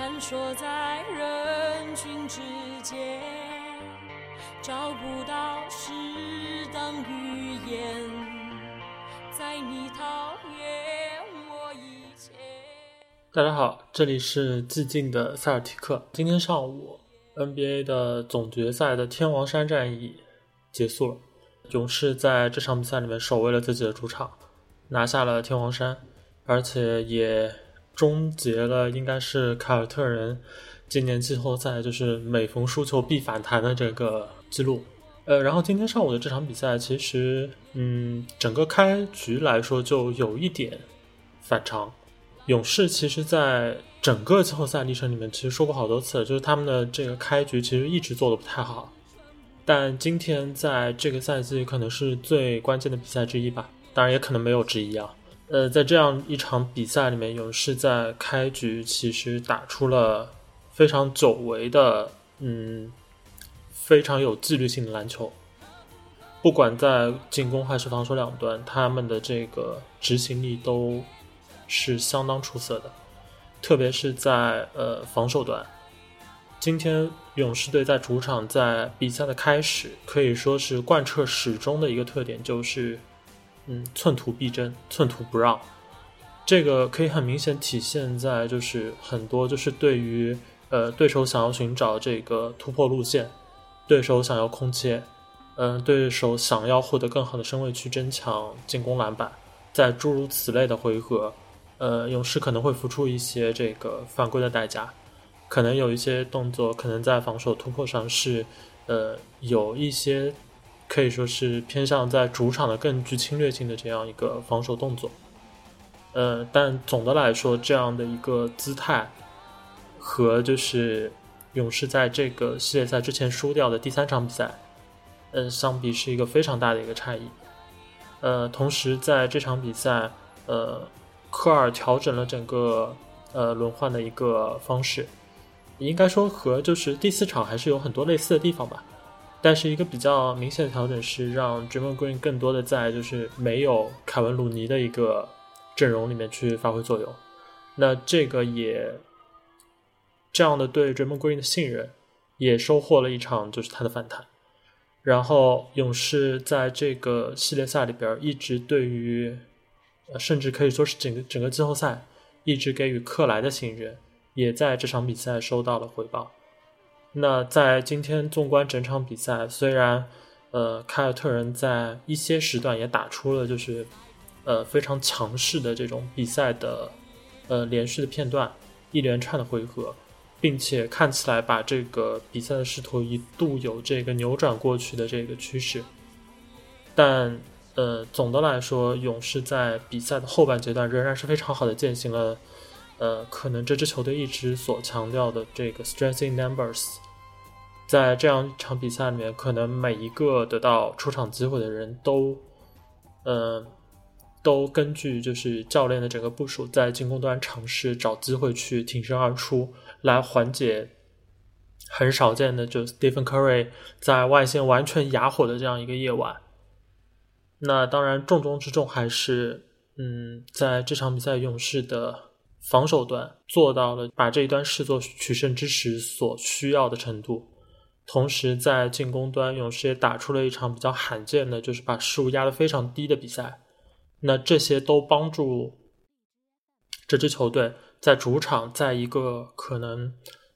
闪烁在人群之间，找不到适当语言，在你讨厌我以前。大家好，这里是寂静的塞尔提克。今天上午，NBA 的总决赛的天王山战役结束了，勇士在这场比赛里面守卫了自己的主场，拿下了天王山，而且也终结了应该是凯尔特人今年季后赛就是每逢输球必反弹的这个记录。呃，然后今天上午的这场比赛，其实嗯，整个开局来说就有一点反常。勇士其实在整个季后赛历程里面，其实说过好多次，就是他们的这个开局其实一直做的不太好。但今天在这个赛季可能是最关键的比赛之一吧，当然也可能没有之一啊。呃，在这样一场比赛里面，勇士在开局其实打出了非常久违的，嗯，非常有纪律性的篮球。不管在进攻还是防守两端，他们的这个执行力都。是相当出色的，特别是在呃防守端。今天勇士队在主场，在比赛的开始可以说是贯彻始终的一个特点，就是嗯寸土必争，寸土不让。这个可以很明显体现在就是很多就是对于呃对手想要寻找这个突破路线，对手想要空切，嗯对手想要获得更好的身位去争抢进攻篮板，在诸如此类的回合。呃，勇士可能会付出一些这个犯规的代价，可能有一些动作，可能在防守突破上是，呃，有一些可以说是偏向在主场的更具侵略性的这样一个防守动作。呃，但总的来说，这样的一个姿态和就是勇士在这个系列赛之前输掉的第三场比赛，呃，相比是一个非常大的一个差异。呃，同时在这场比赛，呃。科尔调整了整个呃轮换的一个方式，应该说和就是第四场还是有很多类似的地方吧。但是一个比较明显的调整是让 Draymond Green 更多的在就是没有凯文鲁尼的一个阵容里面去发挥作用。那这个也这样的对 Draymond Green 的信任，也收获了一场就是他的反弹。然后勇士在这个系列赛里边一直对于。呃甚至可以说是整个整个季后赛一直给予克莱的信任，也在这场比赛收到了回报。那在今天纵观整场比赛，虽然呃凯尔特人在一些时段也打出了就是呃非常强势的这种比赛的呃连续的片段，一连串的回合，并且看起来把这个比赛的势头一度有这个扭转过去的这个趋势，但。呃，总的来说，勇士在比赛的后半阶段仍然是非常好的践行了，呃，可能这支球队一直所强调的这个 strength in numbers。在这样一场比赛里面，可能每一个得到出场机会的人都，呃，都根据就是教练的整个部署，在进攻端尝试找机会去挺身而出，来缓解很少见的就 Stephen Curry 在外线完全哑火的这样一个夜晚。那当然，重中之重还是，嗯，在这场比赛，勇士的防守端做到了把这一端视作取胜之时所需要的程度，同时在进攻端，勇士也打出了一场比较罕见的，就是把失误压得非常低的比赛。那这些都帮助这支球队在主场，在一个可能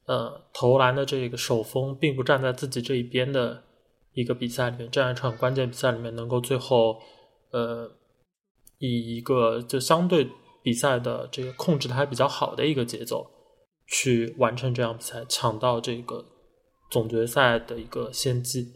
呃投篮的这个手风并不站在自己这一边的。一个比赛里面，这样一场关键比赛里面，能够最后，呃，以一个就相对比赛的这个控制的还比较好的一个节奏，去完成这场比赛，抢到这个总决赛的一个先机。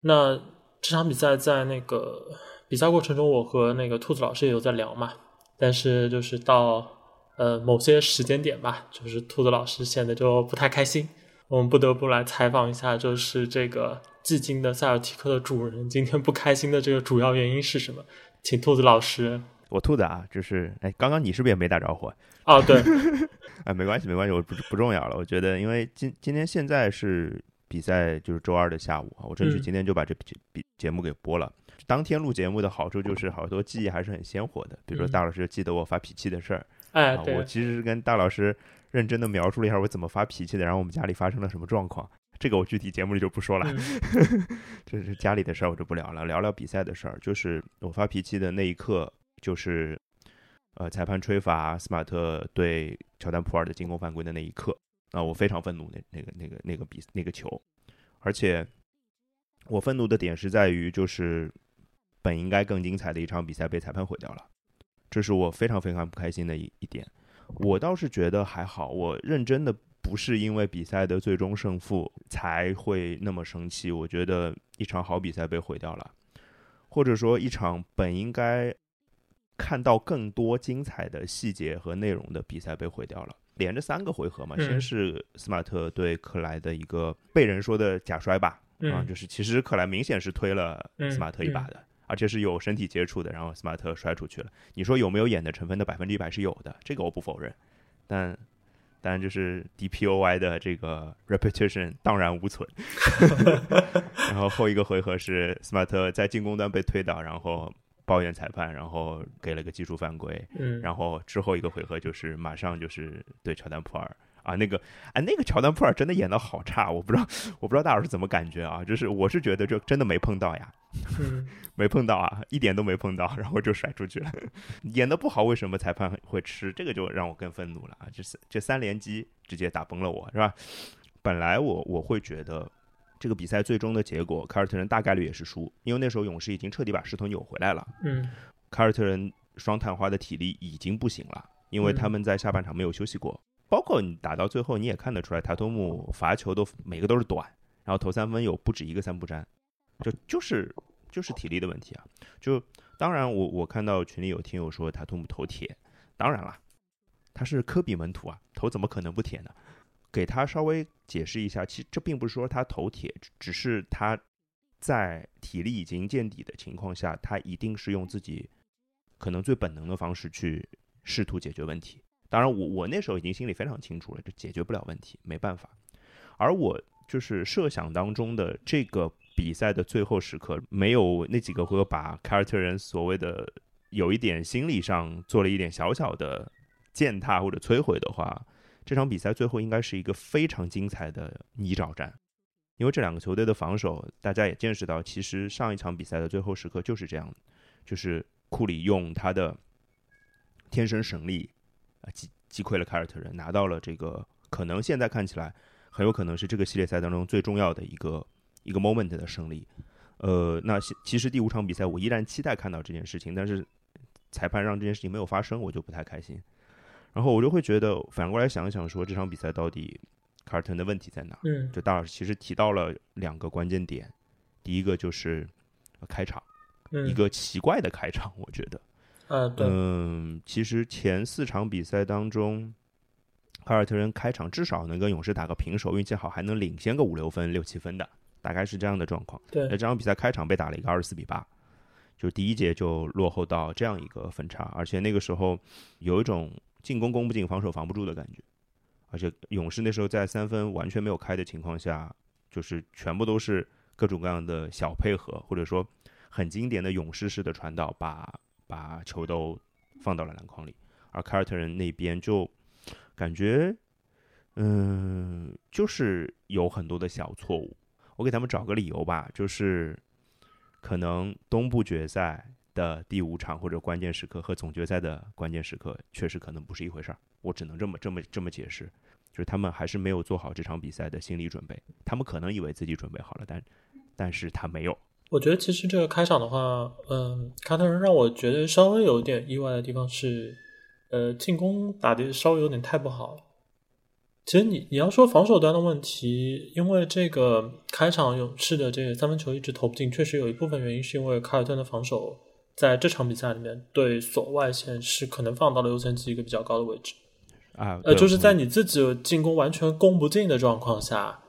那这场比赛在那个比赛过程中，我和那个兔子老师也有在聊嘛，但是就是到呃某些时间点吧，就是兔子老师显得就不太开心。我们不得不来采访一下，就是这个寂静的塞尔提克的主人今天不开心的这个主要原因是什么？请兔子老师。我兔子啊，就是哎，刚刚你是不是也没打招呼？哦，对，哎，没关系，没关系，我不不重要了。我觉得，因为今今天现在是比赛，就是周二的下午啊，我争取今天就把这比节目给播了。当天录节目的好处就是好多记忆还是很鲜活的，比如说大老师记得我发脾气的事儿。哎，对，我其实是跟大老师认真的描述了一下我怎么发脾气的，然后我们家里发生了什么状况。这个我具体节目里就不说了，这是家里的事儿，我就不聊了。聊聊比赛的事儿，就是我发脾气的那一刻，就是呃裁判吹罚斯马特对乔丹普尔的进攻犯规的那一刻啊，我非常愤怒那那个那个那个比那个球，而且我愤怒的点是在于，就是本应该更精彩的一场比赛被裁判毁掉了，这是我非常非常不开心的一一点。我倒是觉得还好，我认真的。不是因为比赛的最终胜负才会那么生气，我觉得一场好比赛被毁掉了，或者说一场本应该看到更多精彩的细节和内容的比赛被毁掉了。连着三个回合嘛，先是斯马特对克莱的一个被人说的假摔吧，啊，就是其实克莱明显是推了斯马特一把的，而且是有身体接触的，然后斯马特摔出去了。你说有没有演的成分的百分之一百是有的，这个我不否认，但。当然，就是 DPOY 的这个 repetition 荡然无存。然后后一个回合是斯马特在进攻端被推倒，然后抱怨裁判，然后给了个技术犯规。嗯，然后之后一个回合就是马上就是对乔丹普尔。啊，那个，哎，那个乔丹普尔真的演的好差，我不知道，我不知道大老师怎么感觉啊？就是我是觉得就真的没碰到呀，没碰到啊，一点都没碰到，然后就甩出去了，演的不好，为什么裁判会吃？这个就让我更愤怒了啊！这是这三连击直接打崩了我，是吧？本来我我会觉得这个比赛最终的结果，凯尔特人大概率也是输，因为那时候勇士已经彻底把势头扭回来了。嗯，凯尔特人双探花的体力已经不行了，因为他们在下半场没有休息过。包括你打到最后，你也看得出来，塔图姆罚球都每个都是短，然后投三分有不止一个三不沾，就就是就是体力的问题啊。就当然，我我看到群里有听友说塔图姆投铁，当然了，他是科比门徒啊，投怎么可能不铁呢？给他稍微解释一下，其实这并不是说他头铁，只是他在体力已经见底的情况下，他一定是用自己可能最本能的方式去试图解决问题。当然，我我那时候已经心里非常清楚了，这解决不了问题，没办法。而我就是设想当中的这个比赛的最后时刻，没有那几个回合把凯尔特人所谓的有一点心理上做了一点小小的践踏或者摧毁的话，这场比赛最后应该是一个非常精彩的泥沼战。因为这两个球队的防守，大家也见识到，其实上一场比赛的最后时刻就是这样，就是库里用他的天生神力。击击溃了凯尔特人，拿到了这个可能现在看起来很有可能是这个系列赛当中最重要的一个一个 moment 的胜利。呃，那其实第五场比赛我依然期待看到这件事情，但是裁判让这件事情没有发生，我就不太开心。然后我就会觉得反过来想一想，说这场比赛到底卡尔特人的问题在哪？嗯，就大老师其实提到了两个关键点，第一个就是开场，一个奇怪的开场，我觉得。嗯，对。嗯，其实前四场比赛当中，凯尔特人开场至少能跟勇士打个平手，运气好还能领先个五六分、六七分的，大概是这样的状况。对，那这场比赛开场被打了一个二十四比八，就第一节就落后到这样一个分差，而且那个时候有一种进攻攻不进、防守防不住的感觉，而且勇士那时候在三分完全没有开的情况下，就是全部都是各种各样的小配合，或者说很经典的勇士式的传导，把。把球都放到了篮筐里，而凯尔特人那边就感觉，嗯，就是有很多的小错误。我给他们找个理由吧，就是可能东部决赛的第五场或者关键时刻和总决赛的关键时刻确实可能不是一回事儿。我只能这么这么这么解释，就是他们还是没有做好这场比赛的心理准备。他们可能以为自己准备好了，但但是他没有。我觉得其实这个开场的话，嗯，卡特人让我觉得稍微有点意外的地方是，呃，进攻打的稍微有点太不好。其实你你要说防守端的问题，因为这个开场勇士的这个三分球一直投不进，确实有一部分原因是因为凯尔特人的防守在这场比赛里面对锁外线是可能放到了优先级一个比较高的位置啊，呃，就是在你自己进攻完全攻不进的状况下。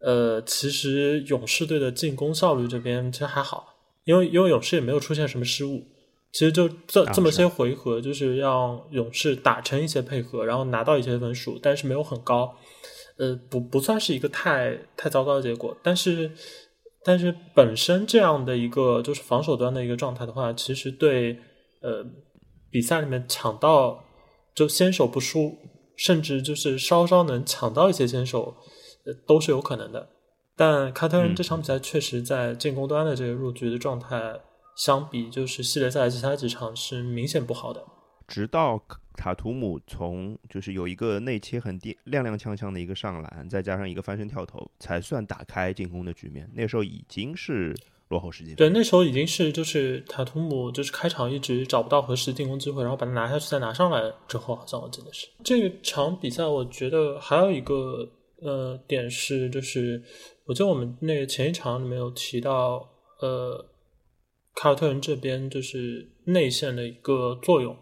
呃，其实勇士队的进攻效率这边其实还好，因为因为勇士也没有出现什么失误，其实就这这么些回合，就是让勇士打成一些配合，然后拿到一些分数，但是没有很高，呃，不不算是一个太太糟糕的结果。但是但是本身这样的一个就是防守端的一个状态的话，其实对呃比赛里面抢到。就先手不输，甚至就是稍稍能抢到一些先手，呃，都是有可能的。但卡特人这场比赛确实在进攻端的这个入局的状态，相比就是系列赛其他几场是明显不好的。直到塔图姆从就是有一个内切很低踉踉跄跄的一个上篮，再加上一个翻身跳投，才算打开进攻的局面。那时候已经是落后十几分。对，那时候已经是就是塔图姆就是开场一直找不到合适的进攻机会，然后把它拿下去再拿上来之后，好像我记得是这场比赛。我觉得还有一个呃点是就是。我记得我们那个前一场里面有提到，呃，凯尔特人这边就是内线的一个作用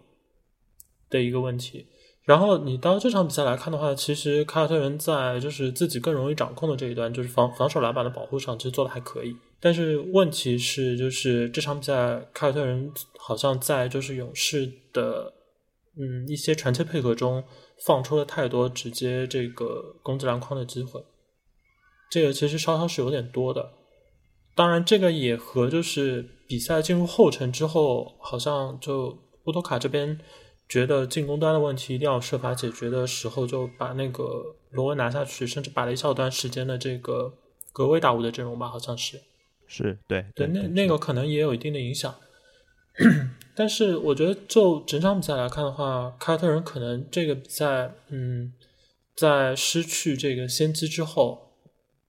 的一个问题。然后你到这场比赛来看的话，其实凯尔特人在就是自己更容易掌控的这一段，就是防防守篮板的保护上，其实做的还可以。但是问题是，就是这场比赛凯尔特人好像在就是勇士的嗯一些传切配合中放出了太多直接这个攻击篮筐的机会。这个其实稍稍是有点多的，当然这个也和就是比赛进入后程之后，好像就乌托卡这边觉得进攻端的问题一定要设法解决的时候，就把那个罗恩拿下去，甚至摆了一小段时间的这个格威打五的阵容吧，好像是，是对对，那那个可能也有一定的影响，但是我觉得就整场比赛来看的话，凯尔特人可能这个比赛，嗯，在失去这个先机之后。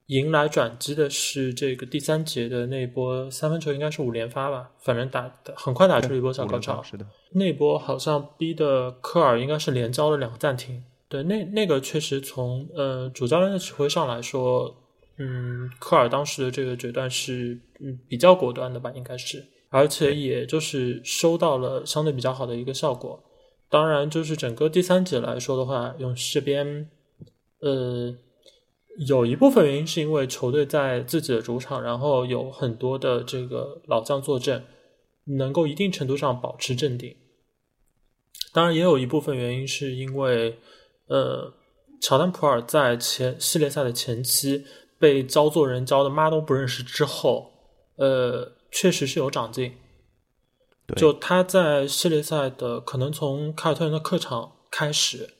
迎来转机的是这个第三节的那波三分球，应该是五连发吧，反正打很快打出了一波小高潮。是的，那波好像逼的科尔应该是连交了两个暂停。对，那那个确实从呃主教练的指挥上来说，嗯，科尔当时的这个决断是嗯比较果断的吧，应该是，而且也就是收到了相对比较好的一个效果。当然，就是整个第三节来说的话，勇士这边呃。有一部分原因是因为球队在自己的主场，然后有很多的这个老将坐镇，能够一定程度上保持镇定。当然，也有一部分原因是因为，呃，乔丹普尔在前系列赛的前期被教做人教的妈都不认识之后，呃，确实是有长进。就他在系列赛的可能从凯尔特人的客场开始，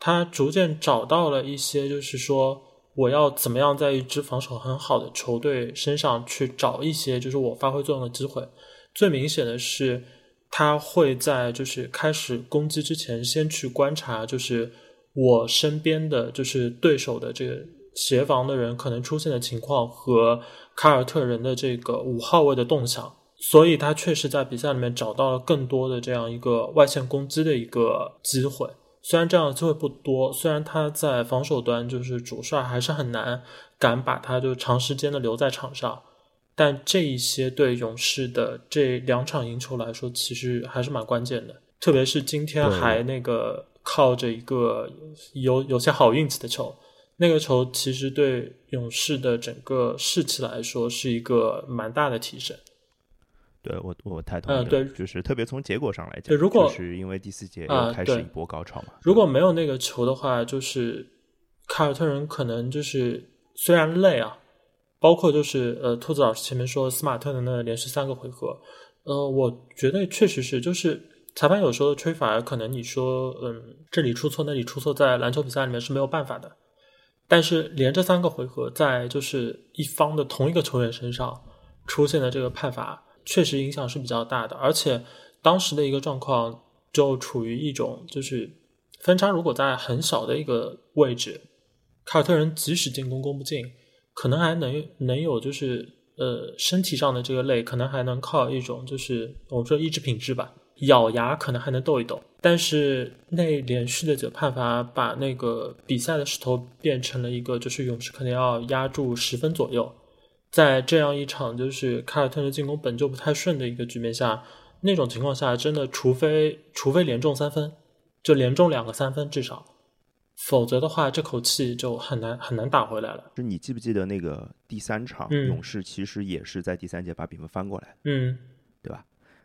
他逐渐找到了一些，就是说。我要怎么样在一支防守很好的球队身上去找一些就是我发挥作用的机会？最明显的是，他会在就是开始攻击之前，先去观察就是我身边的就是对手的这个协防的人可能出现的情况和凯尔特人的这个五号位的动向，所以他确实在比赛里面找到了更多的这样一个外线攻击的一个机会。虽然这样的机会不多，虽然他在防守端就是主帅还是很难敢把他就长时间的留在场上，但这一些对勇士的这两场赢球来说，其实还是蛮关键的。特别是今天还那个靠着一个有有些好运气的球，那个球其实对勇士的整个士气来说是一个蛮大的提升。对我，我太同意了。对，就是特别从结果上来讲，如果是因为第四节又开始一波高潮嘛。如果没有那个球的话，就是凯尔特人可能就是虽然累啊，包括就是呃，兔子老师前面说斯马特的那连续三个回合，呃，我觉得确实是，就是裁判有时候的吹罚，可能你说嗯，这里出错那里出错，在篮球比赛里面是没有办法的。但是连着三个回合，在就是一方的同一个球员身上出现的这个判罚。确实影响是比较大的，而且当时的一个状况就处于一种就是分差，如果在很小的一个位置，凯尔特人即使进攻攻不进，可能还能能有就是呃身体上的这个累，可能还能靠一种就是我们说意志品质吧，咬牙可能还能斗一斗。但是那连续的几个判罚，把那个比赛的势头变成了一个就是勇士可能要压住十分左右。在这样一场就是凯尔特人进攻本就不太顺的一个局面下，那种情况下，真的除非除非连中三分，就连中两个三分至少，否则的话，这口气就很难很难打回来了。就你记不记得那个第三场，勇士其实也是在第三节把比分翻过来，嗯，对吧？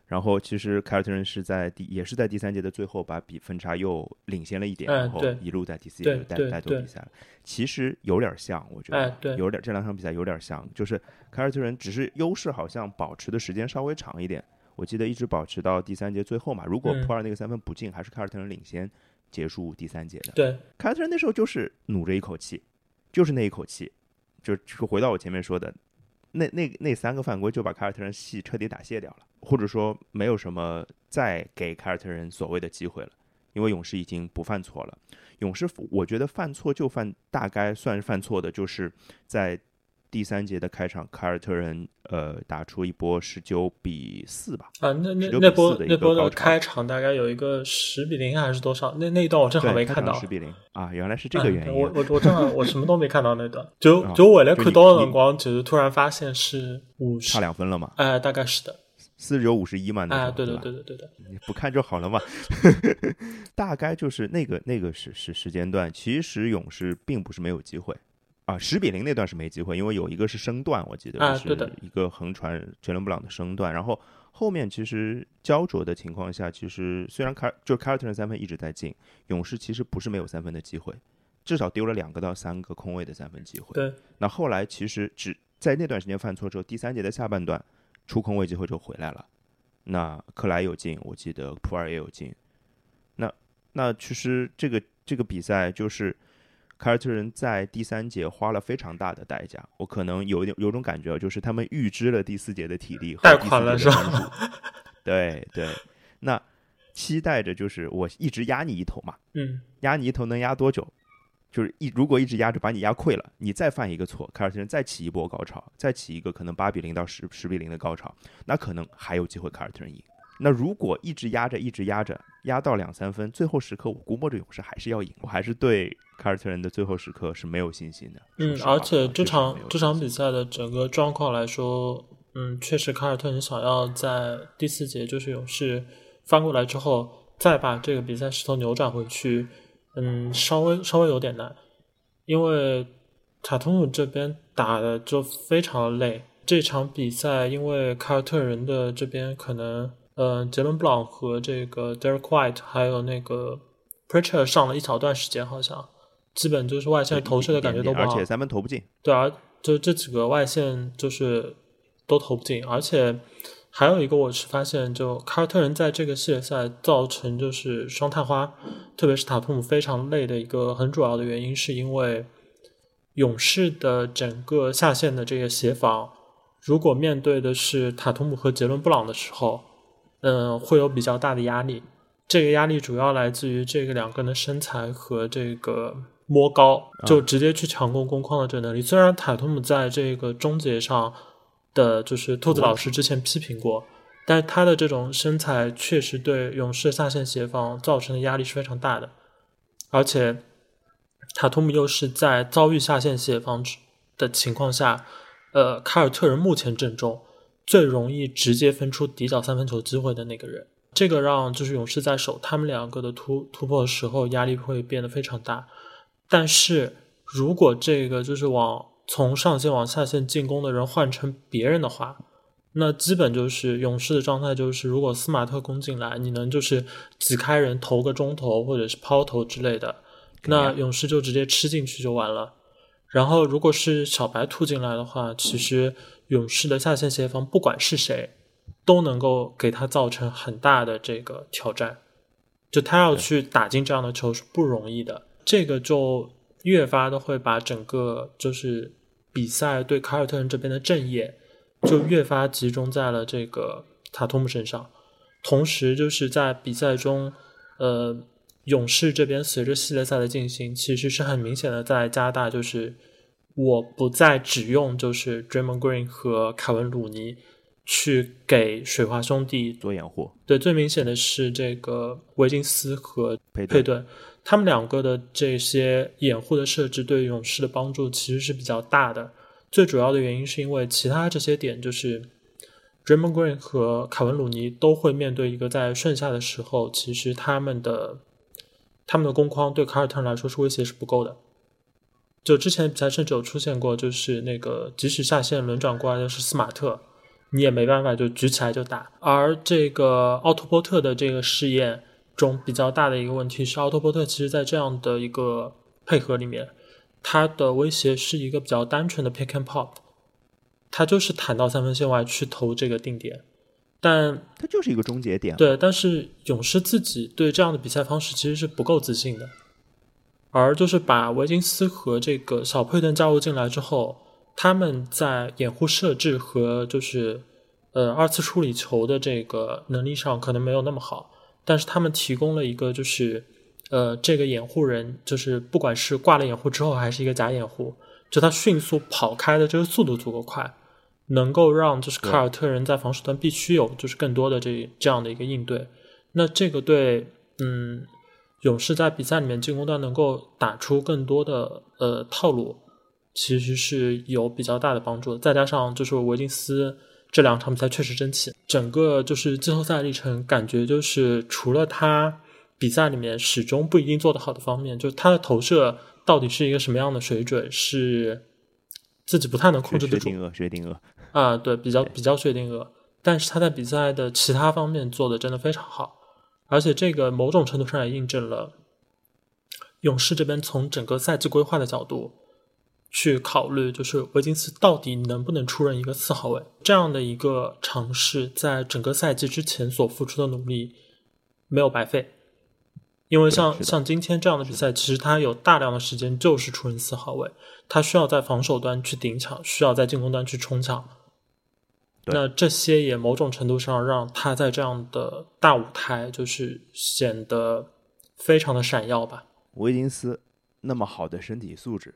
然后其实凯尔特人是在第也是在第三节的最后把比分差又领先了一点，然后一路在第四节带带动比赛。其实有点像，我觉得有点这两场比赛有点像，就是凯尔特人只是优势好像保持的时间稍微长一点。我记得一直保持到第三节最后嘛。如果普尔那个三分不进，还是凯尔特人领先。结束第三节的。对，凯尔特人那时候就是努着一口气，就是那一口气，就就回到我前面说的，那那那三个犯规就把凯尔特人戏彻底打卸掉了，或者说没有什么再给凯尔特人所谓的机会了，因为勇士已经不犯错了。勇士我觉得犯错就犯，大概算是犯错的，就是在。第三节的开场，凯尔特人呃打出一波十九比四吧。啊，那那那波那波的开场大概有一个十比零还是多少？那那一段我正好没看到。十比零啊，原来是这个原因。我我我正好我什么都没看到那段。就就我来看到的灯光，就是突然发现是五十差两分了嘛？哎，大概是的。四十九五十一嘛？哎，对对对对对的。你不看就好了嘛。大概就是那个那个时时时间段，其实勇士并不是没有机会。啊，十比零那段是没机会，因为有一个是升段，我记得是一个横传杰伦布朗的升段。然后后面其实焦灼的情况下，其实虽然凯就凯尔特人三分一直在进，勇士其实不是没有三分的机会，至少丢了两个到三个空位的三分机会。对，那后来其实只在那段时间犯错之后，第三节的下半段出空位机会就回来了。那克莱有进，我记得普尔也有进。那那其实这个这个比赛就是。凯尔特人在第三节花了非常大的代价，我可能有点有种感觉，就是他们预支了第四节的体力和，贷款了是吧？对对，那期待着就是我一直压你一头嘛，嗯，压你一头能压多久？就是一如果一直压着把你压溃了，你再犯一个错，凯尔特人再起一波高潮，再起一个可能八比零到十十比零的高潮，那可能还有机会凯尔特人赢。那如果一直压着，一直压着，压到两三分，最后时刻我估摸着勇士还是要赢，我还是对凯尔特人的最后时刻是没有信心的。嗯，而且这场这场比赛的整个状况来说，嗯，确实凯尔特人想要在第四节就是勇士翻过来之后，再把这个比赛势头扭转回去，嗯，稍微稍微有点难，因为塔图姆这边打的就非常累。这场比赛因为凯尔特人的这边可能。呃，杰伦布朗和这个 Derek White 还有那个 Preacher 上了一小段时间，好像基本就是外线投射的感觉都不好，而且三分投不进。对啊，就这几个外线就是都投不进，而且还有一个我是发现，就凯尔特人在这个系列赛造成就是双探花，特别是塔图姆非常累的一个很主要的原因，是因为勇士的整个下线的这个协防，如果面对的是塔图姆和杰伦布朗的时候。嗯，会有比较大的压力。这个压力主要来自于这个两个人的身材和这个摸高，就直接去强攻攻框的这个能力。虽然塔图姆在这个终结上的就是兔子老师之前批评过，但他的这种身材确实对勇士下线协防造成的压力是非常大的。而且塔图姆又是在遭遇下线协防的情况下，呃，凯尔特人目前阵中。最容易直接分出底角三分球机会的那个人，这个让就是勇士在守他们两个的突突破的时候压力会变得非常大。但是如果这个就是往从上线往下线进攻的人换成别人的话，那基本就是勇士的状态就是，如果斯马特攻进来，你能就是挤开人投个中投或者是抛投之类的，那勇士就直接吃进去就完了。然后如果是小白突进来的话，其实。勇士的下线协防，不管是谁，都能够给他造成很大的这个挑战。就他要去打进这样的球是不容易的，这个就越发的会把整个就是比赛对凯尔特人这边的阵业就越发集中在了这个塔图姆身上。同时，就是在比赛中，呃，勇士这边随着系列赛的进行，其实是很明显的在加大就是。我不再只用就是 Draymond Green 和凯文鲁尼去给水花兄弟做掩护。对，最明显的是这个维金斯和佩佩顿，他们两个的这些掩护的设置对勇士的帮助其实是比较大的。最主要的原因是因为其他这些点就是 Draymond Green 和凯文鲁尼都会面对一个在顺下的时候，其实他们的他们的攻框对凯尔特人来说是威胁是不够的。就之前比赛甚至有出现过，就是那个即使下线轮转过来的是斯马特，你也没办法就举起来就打。而这个奥托波特的这个试验中比较大的一个问题是，奥托波特其实在这样的一个配合里面，他的威胁是一个比较单纯的 pick and pop，他就是弹到三分线外去投这个定点。但它就是一个终结点。对，但是勇士自己对这样的比赛方式其实是不够自信的，而就是把维金斯和这个小佩顿加入进来之后，他们在掩护设置和就是呃二次处理球的这个能力上可能没有那么好，但是他们提供了一个就是呃这个掩护人，就是不管是挂了掩护之后还是一个假掩护，就他迅速跑开的这个速度足够快。能够让就是凯尔特人在防守端必须有就是更多的这这样的一个应对，那这个对嗯勇士在比赛里面进攻端能够打出更多的呃套路，其实是有比较大的帮助。再加上就是维金斯这两场比赛确实争气，整个就是季后赛历程感觉就是除了他比赛里面始终不一定做得好的方面，就是他的投射到底是一个什么样的水准是自己不太能控制得住。薛定谔，薛定谔。啊，对，比较比较确定额，但是他在比赛的其他方面做的真的非常好，而且这个某种程度上也印证了勇士这边从整个赛季规划的角度去考虑，就是维金斯到底能不能出任一个四号位这样的一个尝试，在整个赛季之前所付出的努力没有白费，因为像像今天这样的比赛，其实他有大量的时间就是出任四号位，他需要在防守端去顶抢，需要在进攻端去冲抢。那这些也某种程度上让他在这样的大舞台，就是显得非常的闪耀吧。维金斯那么好的身体素质，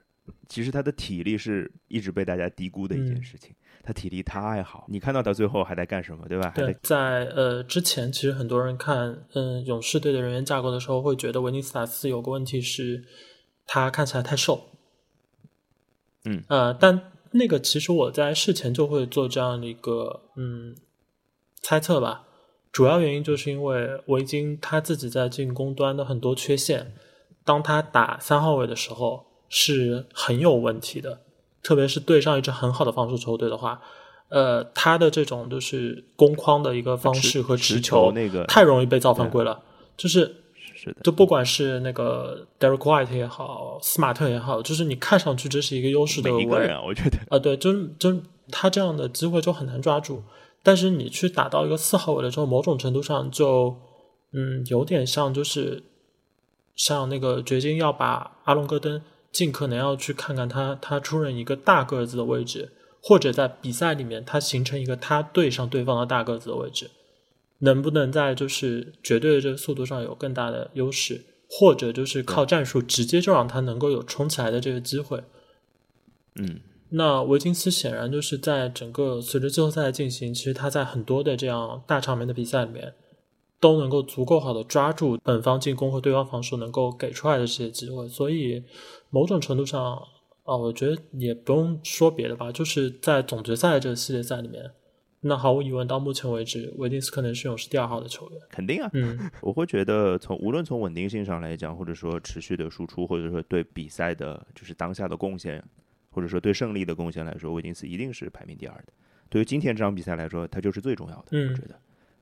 其实他的体力是一直被大家低估的一件事情。他体力太好，你看到他最后还在干什么，对吧？对，在呃之前，其实很多人看嗯勇士队的人员架构的时候，会觉得维尼斯塔斯有个问题是，他看起来太瘦。嗯呃，但。那个其实我在事前就会做这样的一个嗯猜测吧，主要原因就是因为维金他自己在进攻端的很多缺陷，当他打三号位的时候是很有问题的，特别是对上一支很好的防守球队的话，呃，他的这种就是攻框的一个方式和持球那个太容易被造犯规了，就是。是的，就不管是那个 Derek White 也好，斯马特也好，就是你看上去这是一个优势的每一个人，我觉得啊，对，就就他这样的机会就很难抓住。但是你去打到一个四号位的时候，某种程度上就嗯，有点像就是像那个掘金要把阿隆戈登尽可能要去看看他他出任一个大个子的位置，或者在比赛里面他形成一个他对上对方的大个子的位置。能不能在就是绝对的这个速度上有更大的优势，或者就是靠战术直接就让他能够有冲起来的这个机会？嗯，那维金斯显然就是在整个随着季后赛的进行，其实他在很多的这样大场面的比赛里面都能够足够好的抓住本方进攻和对方防守能够给出来的这些机会，所以某种程度上啊，我觉得也不用说别的吧，就是在总决赛这个系列赛里面。那毫无疑问，到目前为止，维金斯可能是勇士第二号的球员。肯定啊，嗯，我会觉得从无论从稳定性上来讲，或者说持续的输出，或者说对比赛的，就是当下的贡献，或者说对胜利的贡献来说，维金斯一定是排名第二的。对于今天这场比赛来说，他就是最重要的。嗯，我觉得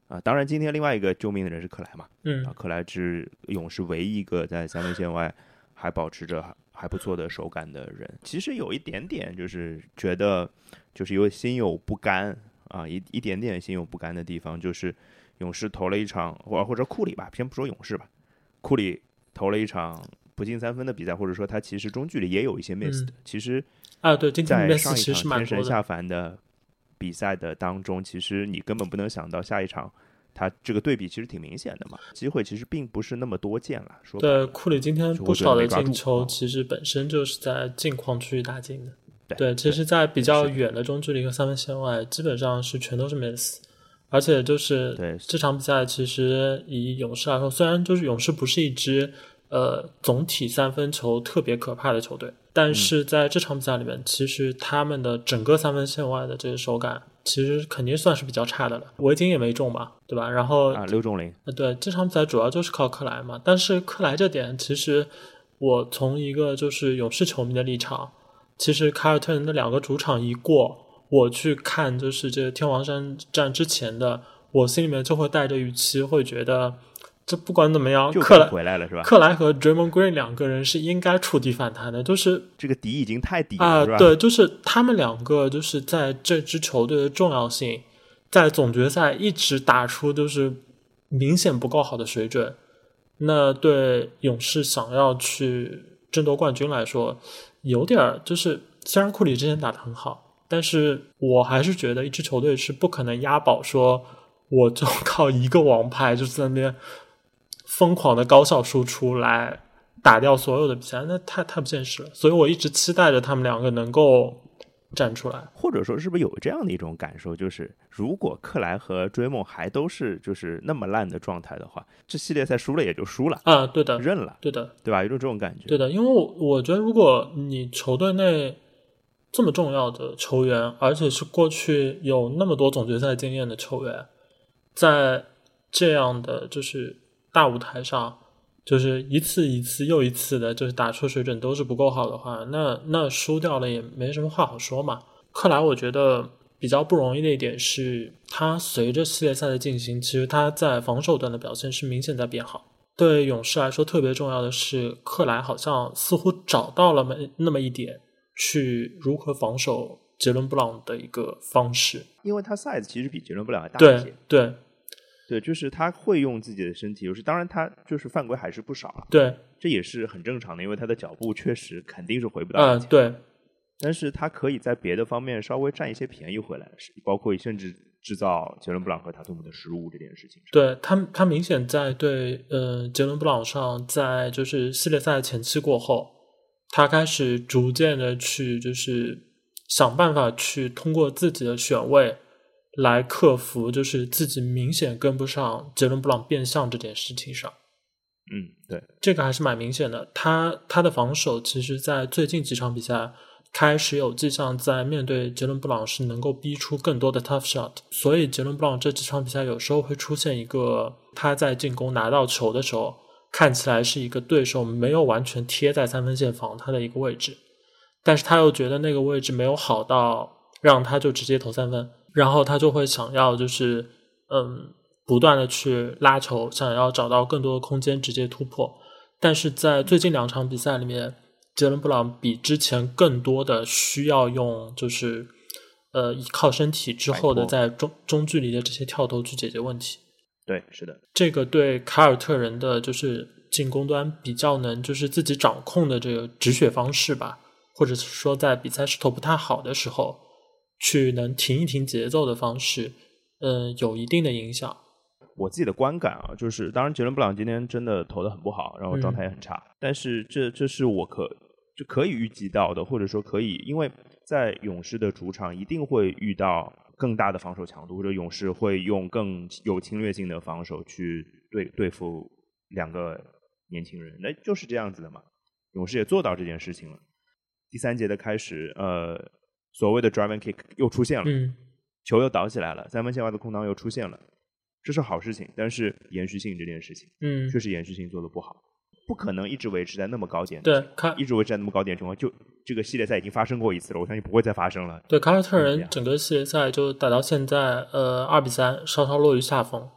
啊，当然今天另外一个救命的人是克莱嘛，嗯，克莱是勇士唯一一个在三分线外还保持着还不错的手感的人。其实有一点点就是觉得，就是有心有不甘。啊，一一点点心有不甘的地方，就是勇士投了一场，或或者库里吧，先不说勇士吧，库里投了一场不进三分的比赛，或者说他其实中距离也有一些 miss 的。其实啊，对，在上一场天神下凡的比赛的当中，其实你根本不能想到下一场他这个对比其实挺明显的嘛，机会其实并不是那么多见了。说对，库里今天不少的进球，其实本身就是在近框区域打进的。对，其实，在比较远的中距离和三分线外，基本上是全都是 miss，而且就是这场比赛，其实以勇士来说，虽然就是勇士不是一支呃总体三分球特别可怕的球队，但是在这场比赛里面，其实他们的整个三分线外的这个手感，其实肯定算是比较差的了。围巾也没中嘛，对吧？然后啊，六中零。呃，对，这场比赛主要就是靠克莱嘛，但是克莱这点，其实我从一个就是勇士球迷的立场。其实凯尔特人的两个主场一过，我去看就是这个天王山站之前的，我心里面就会带着预期，会觉得这不管怎么样，克莱回来了是吧？克莱和 Draymond Green 两个人是应该触底反弹的，就是这个底已经太底了？对，就是他们两个就是在这支球队的重要性，在总决赛一直打出就是明显不够好的水准，那对勇士想要去争夺冠军来说，有点儿就是虽然库里之前打的很好，但是我还是觉得一支球队是不可能押宝说我就 靠一个王牌就在那边疯狂的高效输出来打掉所有的比赛，那太太不现实了。所以我一直期待着他们两个能够站出来。或者说，是不是有这样的一种感受，就是如果克莱和追梦还都是就是那么烂的状态的话，这系列赛输了也就输了，啊，对的，认了，对的，对吧？有种这种感觉。对的，因为我我觉得，如果你球队内这么重要的球员，而且是过去有那么多总决赛经验的球员，在这样的就是大舞台上，就是一次一次又一次的，就是打出水准都是不够好的话，那那输掉了也没什么话好说嘛。克莱，我觉得比较不容易的一点是，他随着系列赛的进行，其实他在防守端的表现是明显在变好。对勇士来说，特别重要的是，克莱好像似乎找到了那那么一点去如何防守杰伦布朗的一个方式。因为他 size 其实比杰伦布朗还大一些对，对对，就是他会用自己的身体，就是当然他就是犯规还是不少啊，对，这也是很正常的，因为他的脚步确实肯定是回不到，嗯对但是他可以在别的方面稍微占一些便宜回来，是包括甚至制造杰伦布朗和塔图姆的失误这件事情上。对，他他明显在对呃杰伦布朗上，在就是系列赛前期过后，他开始逐渐的去就是想办法去通过自己的选位来克服，就是自己明显跟不上杰伦布朗变相这件事情上。嗯，对，这个还是蛮明显的。他他的防守其实，在最近几场比赛开始有迹象，在面对杰伦布朗是能够逼出更多的 tough shot。所以杰伦布朗这几场比赛有时候会出现一个他在进攻拿到球的时候，看起来是一个对手没有完全贴在三分线防他的一个位置，但是他又觉得那个位置没有好到让他就直接投三分，然后他就会想要就是嗯。不断的去拉球，想要找到更多的空间直接突破。但是在最近两场比赛里面，杰伦布朗比之前更多的需要用就是呃依靠身体之后的在中中距离的这些跳投去解决问题。对，是的，这个对凯尔特人的就是进攻端比较能就是自己掌控的这个止血方式吧，或者是说在比赛势头不太好的时候，去能停一停节奏的方式，嗯、有一定的影响。我自己的观感啊，就是当然杰伦布朗今天真的投的很不好，然后状态也很差，但是这这是我可就可以预计到的，或者说可以，因为在勇士的主场一定会遇到更大的防守强度，或者勇士会用更有侵略性的防守去对对付两个年轻人，那就是这样子的嘛。勇士也做到这件事情了。第三节的开始，呃，所谓的 driving kick 又出现了，嗯球又倒起来了，三分线外的空档又出现了，这是好事情。但是延续性这件事情，嗯，确实延续性做的不好，不可能一直维持在那么高点。对，凯一直维持在那么高点情况，就这个系列赛已经发生过一次了，我相信不会再发生了。对凯尔特人整个系列赛就打到现在，呃，二比三，稍稍落于下风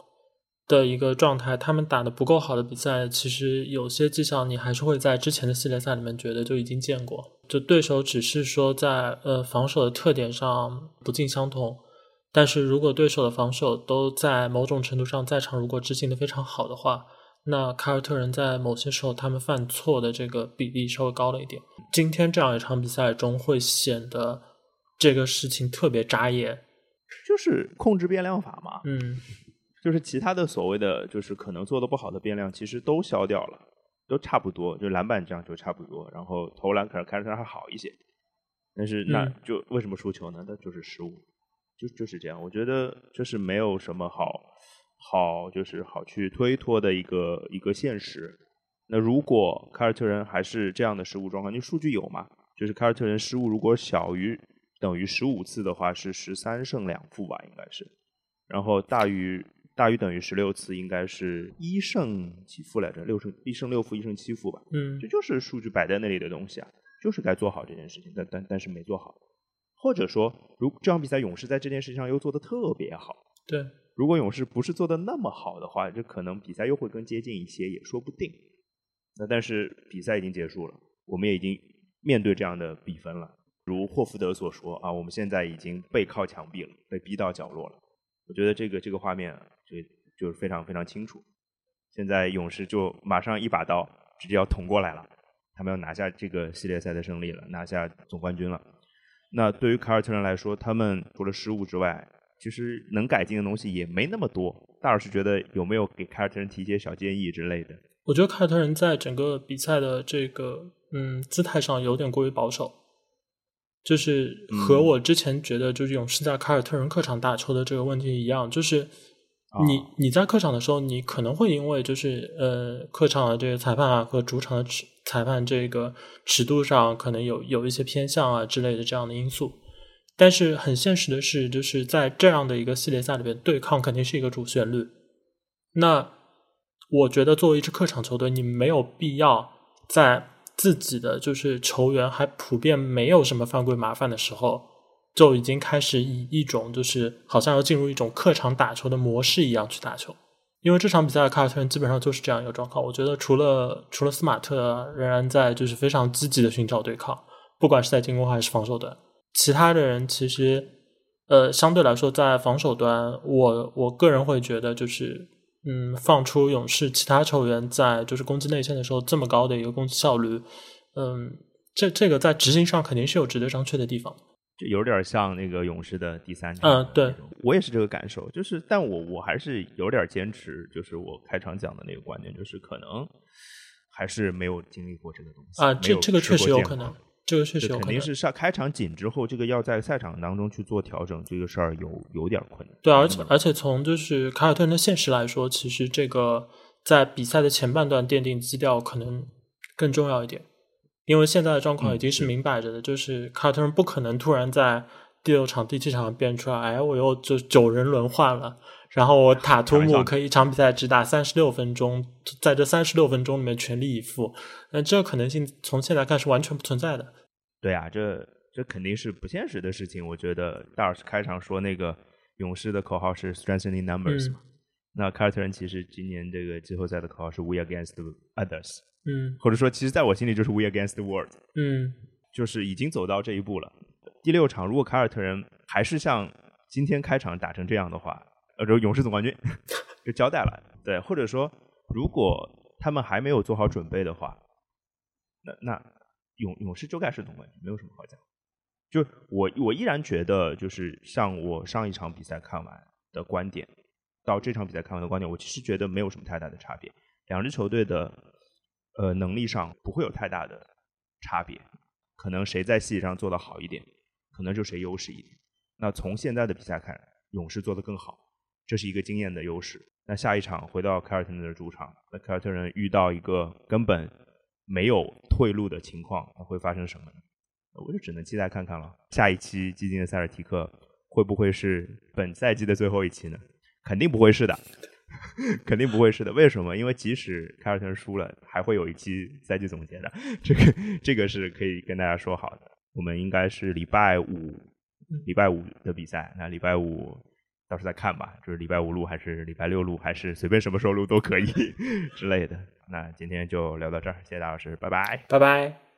的一个状态。他们打的不够好的比赛，其实有些迹象你还是会在之前的系列赛里面觉得就已经见过。就对手只是说在呃防守的特点上不尽相同，但是如果对手的防守都在某种程度上在场，如果执行的非常好的话，那凯尔特人在某些时候他们犯错的这个比例稍微高了一点。今天这样一场比赛中会显得这个事情特别扎眼。就是控制变量法嘛，嗯就是其他的所谓的就是可能做的不好的变量，其实都消掉了，都差不多，就篮板这样就差不多，然后投篮可能凯尔特人还好一些，但是那嗯就为什么输球呢？那就是失误，就就是这样。我觉得这是没有什么好好就是好去推脱的一个一个现实。那如果凯尔特人还是这样的失误状况，你数据有嘛？就是凯尔特人失误如果小于等于十五次的话，是十三胜两负吧，应该是。然后大于大于等于十六次，应该是一胜几负来着？六胜一胜六负，一胜七负吧。嗯这就是数据摆在那里的东西啊，就是该做好这件事情，但但但是没做好。或者说，如这场比赛勇士在这件事情上又做的特别好，对，如果勇士不是做的那么好的话，这可能比赛又会更接近一些，也说不定。那但是比赛已经结束了，我们也已经面对这样的比分了。如霍福德所说啊，我们现在已经背靠墙壁了，被逼到角落了。我觉得这个这个画面就就是非常非常清楚。现在勇士就马上一把刀直接要捅过来了，他们要拿下这个系列赛的胜利了，拿下总冠军了。那对于凯尔特人来说，他们除了失误之外，其实能改进的东西也没那么多。大老师觉得有没有给凯尔特人提一些小建议之类的？我觉得凯尔特人在整个比赛的这个嗯姿态上有点过于保守，就是和我之前觉得就是勇士在凯尔特人客场打球的这个问题一样，就是你你在客场的时候，你可能会因为就是呃客场的这个裁判啊和主场的裁裁判这个尺度上可能有有一些偏向啊之类的这样的因素。但是很现实的是，就是在这样的一个系列赛里边，对抗肯定是一个主旋律。那我觉得，作为一支客场球队，你没有必要在自己的就是球员还普遍没有什么犯规麻烦的时候，就已经开始以一种就是好像要进入一种客场打球的模式一样去打球。因为这场比赛，凯尔特人基本上就是这样一个状况。我觉得，除了除了斯马特仍然在就是非常积极的寻找对抗，不管是在进攻还是防守端。其他的人其实，呃，相对来说，在防守端，我我个人会觉得，就是，嗯，放出勇士其他球员在就是攻击内线的时候这么高的一个攻击效率，嗯，这这个在执行上肯定是有值得商榷的地方，就有点像那个勇士的第三场。嗯，对，我也是这个感受，就是，但我我还是有点坚持，就是我开场讲的那个观点，就是可能还是没有经历过这个东西啊，这这个确实有可能。这个确实有可能肯定是上开场紧之后，这个要在赛场当中去做调整，这个事儿有有点困难。对，而且而且从就是凯尔特人的现实来说，其实这个在比赛的前半段奠定基调可能更重要一点，因为现在的状况已经是明摆着的，就是卡特人不可能突然在第六场、第七场变出来，哎，我又就九人轮换了，然后我 塔图姆可以一场比赛只打三十六分钟，在这三十六分钟里面全力以赴。那这个可能性从现在看是完全不存在的。对啊，这这肯定是不现实的事情。我觉得大老师开场说那个勇士的口号是 strengthening numbers 嘛，那凯尔特人其实今年这个季后赛的口号是 we against others，嗯，或者说其实在我心里就是 we against the world，嗯，就是已经走到这一步了。第六场如果凯尔特人还是像今天开场打成这样的话，呃，就勇士总冠军 就交代了。对，或者说如果他们还没有做好准备的话。那那勇勇士就该是总冠军，没有什么好讲。就我我依然觉得，就是像我上一场比赛看完的观点，到这场比赛看完的观点，我其实觉得没有什么太大的差别。两支球队的呃能力上不会有太大的差别，可能谁在细节上做的好一点，可能就谁优势一点。那从现在的比赛看，勇士做的更好，这是一个经验的优势。那下一场回到凯尔特人的主场，那凯尔特人遇到一个根本。没有退路的情况，会发生什么呢？我就只能期待看看了。下一期基金的塞尔提克会不会是本赛季的最后一期呢？肯定不会是的，肯定不会是的。为什么？因为即使凯尔特人输了，还会有一期赛季总结的。这个这个是可以跟大家说好的。我们应该是礼拜五，礼拜五的比赛。那礼拜五到时候再看吧，就是礼拜五录还是礼拜六录，还是随便什么时候录都可以 之类的。那今天就聊到这儿，谢谢大老师，拜拜，拜拜。